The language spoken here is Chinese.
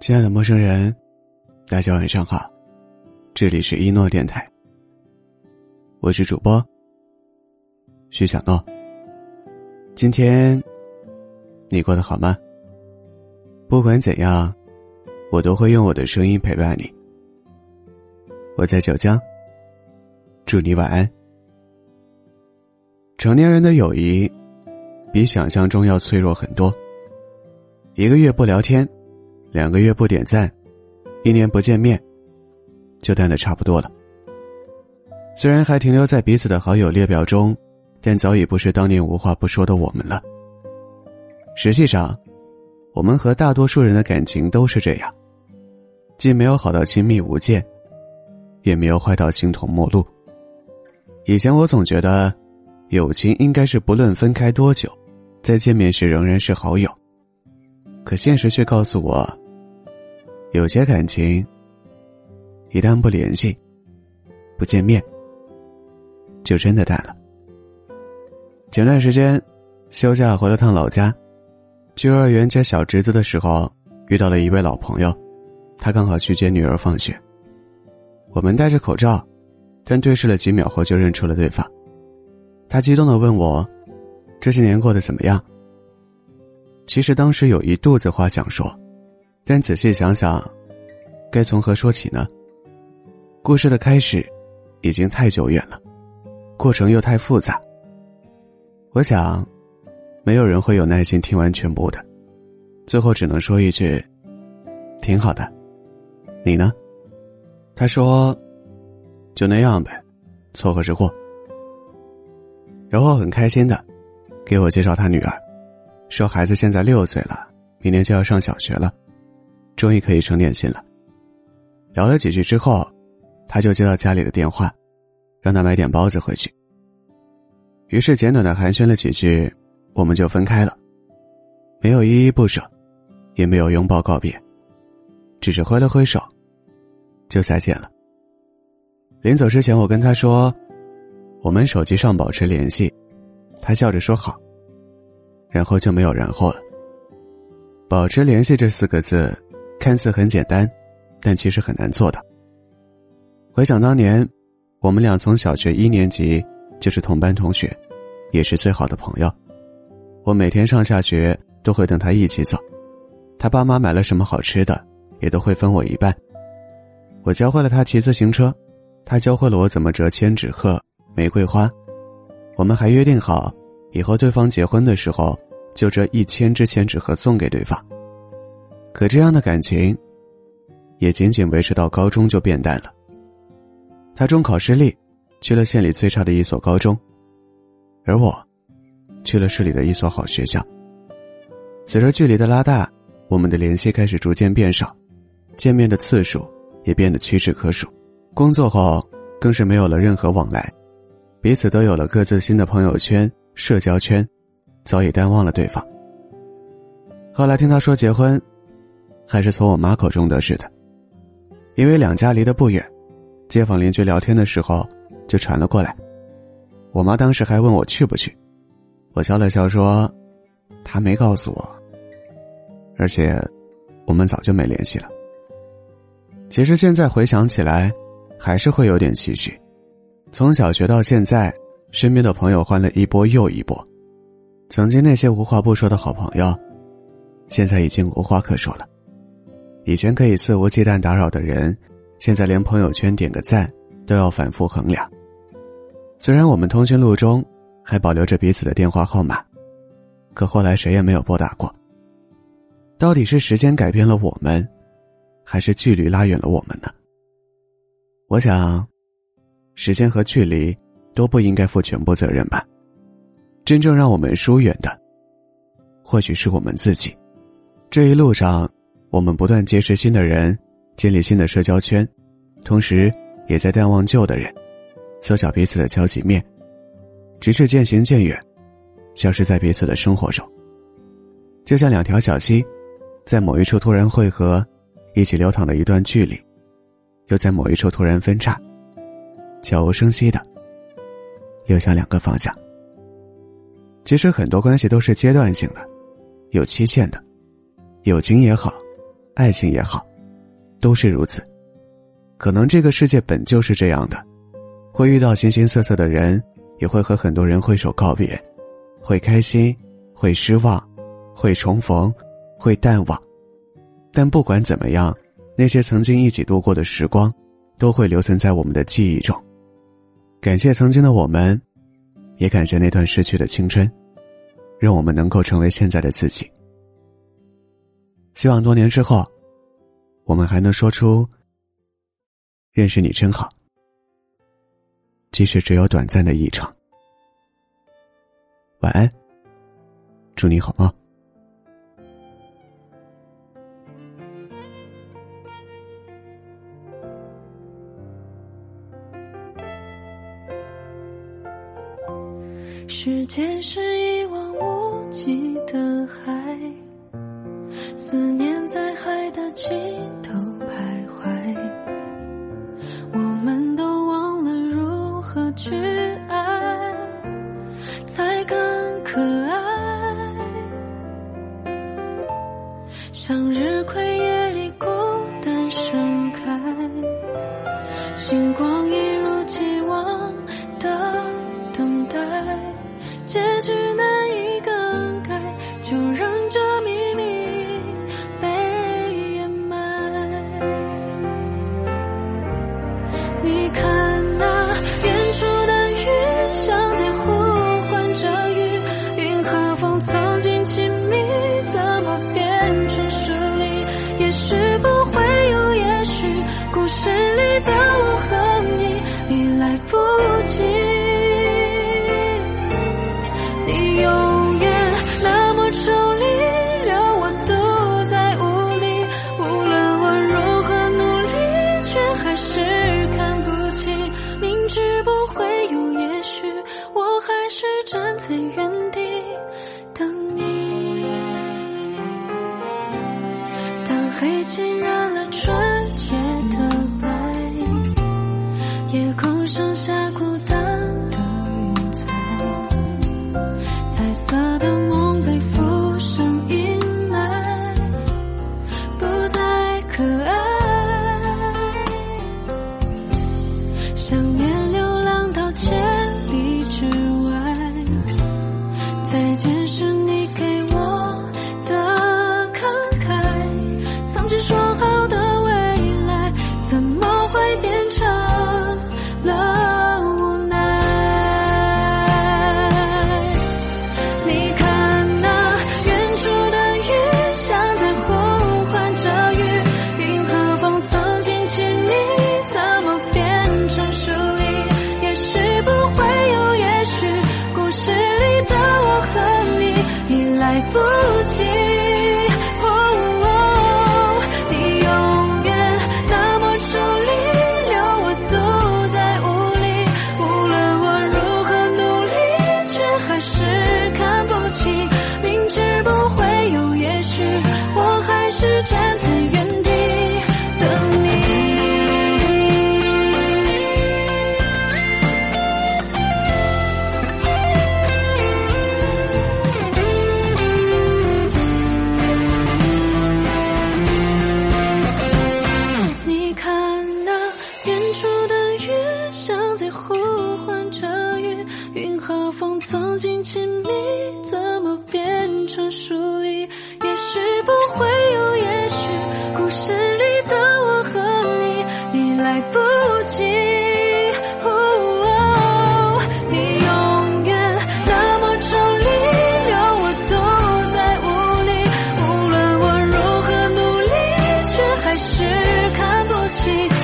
亲爱的陌生人，大家晚上好，这里是一诺电台，我是主播徐小诺。今天你过得好吗？不管怎样，我都会用我的声音陪伴你。我在九江，祝你晚安。成年人的友谊比想象中要脆弱很多，一个月不聊天。两个月不点赞，一年不见面，就淡的差不多了。虽然还停留在彼此的好友列表中，但早已不是当年无话不说的我们了。实际上，我们和大多数人的感情都是这样，既没有好到亲密无间，也没有坏到形同陌路。以前我总觉得，友情应该是不论分开多久，在见面时仍然是好友。可现实却告诉我，有些感情一旦不联系、不见面，就真的淡了。前段时间休假回了趟老家，去幼儿园接小侄子的时候，遇到了一位老朋友，他刚好去接女儿放学。我们戴着口罩，但对视了几秒后就认出了对方。他激动的问我：“这些年过得怎么样？”其实当时有一肚子话想说，但仔细想想，该从何说起呢？故事的开始已经太久远了，过程又太复杂。我想，没有人会有耐心听完全部的，最后只能说一句：“挺好的。”你呢？他说：“就那样呗，凑合着过。”然后很开心的给我介绍他女儿。说孩子现在六岁了，明年就要上小学了，终于可以省点心了。聊了几句之后，他就接到家里的电话，让他买点包子回去。于是简短的寒暄了几句，我们就分开了，没有依依不舍，也没有拥抱告别，只是挥了挥手，就再见了。临走之前，我跟他说，我们手机上保持联系，他笑着说好。然后就没有然后了。保持联系这四个字，看似很简单，但其实很难做到。回想当年，我们俩从小学一年级就是同班同学，也是最好的朋友。我每天上下学都会等他一起走，他爸妈买了什么好吃的，也都会分我一半。我教会了他骑自行车，他教会了我怎么折千纸鹤、玫瑰花。我们还约定好。以后对方结婚的时候，就这一千只千纸鹤送给对方。可这样的感情，也仅仅维持到高中就变淡了。他中考失利，去了县里最差的一所高中，而我，去了市里的一所好学校。随着距离的拉大，我们的联系开始逐渐变少，见面的次数也变得屈指可数。工作后，更是没有了任何往来，彼此都有了各自新的朋友圈。社交圈，早已淡忘了对方。后来听他说结婚，还是从我妈口中得知的。因为两家离得不远，街坊邻居聊天的时候就传了过来。我妈当时还问我去不去，我笑了笑说：“他没告诉我。”而且，我们早就没联系了。其实现在回想起来，还是会有点唏嘘。从小学到现在。身边的朋友换了一波又一波，曾经那些无话不说的好朋友，现在已经无话可说了。以前可以肆无忌惮打扰的人，现在连朋友圈点个赞都要反复衡量。虽然我们通讯录中还保留着彼此的电话号码，可后来谁也没有拨打过。到底是时间改变了我们，还是距离拉远了我们呢？我想，时间和距离。都不应该负全部责任吧。真正让我们疏远的，或许是我们自己。这一路上，我们不断结识新的人，建立新的社交圈，同时也在淡忘旧的人，缩小彼此的交集面，直至渐行渐远，消失在彼此的生活中。就像两条小溪，在某一处突然汇合，一起流淌了一段距离，又在某一处突然分叉，悄无声息的。又向两个方向。其实很多关系都是阶段性的，有期限的，友情也好，爱情也好，都是如此。可能这个世界本就是这样的，会遇到形形色色的人，也会和很多人挥手告别，会开心，会失望，会重逢，会淡忘。但不管怎么样，那些曾经一起度过的时光，都会留存在我们的记忆中。感谢曾经的我们，也感谢那段逝去的青春，让我们能够成为现在的自己。希望多年之后，我们还能说出“认识你真好”，即使只有短暂的一场。晚安，祝你好梦。世界是一望无际的海，思念在海的尽头。你看那远处的云，像在呼唤着雨。云和风曾经亲密，怎么变成疏离？也许不会有，也许故事里的我和你已来不及。在原地等不会有也许故事里的我和你已来不及。喔你永远那么美丽留我都在屋里无论我如何努力却还是看不清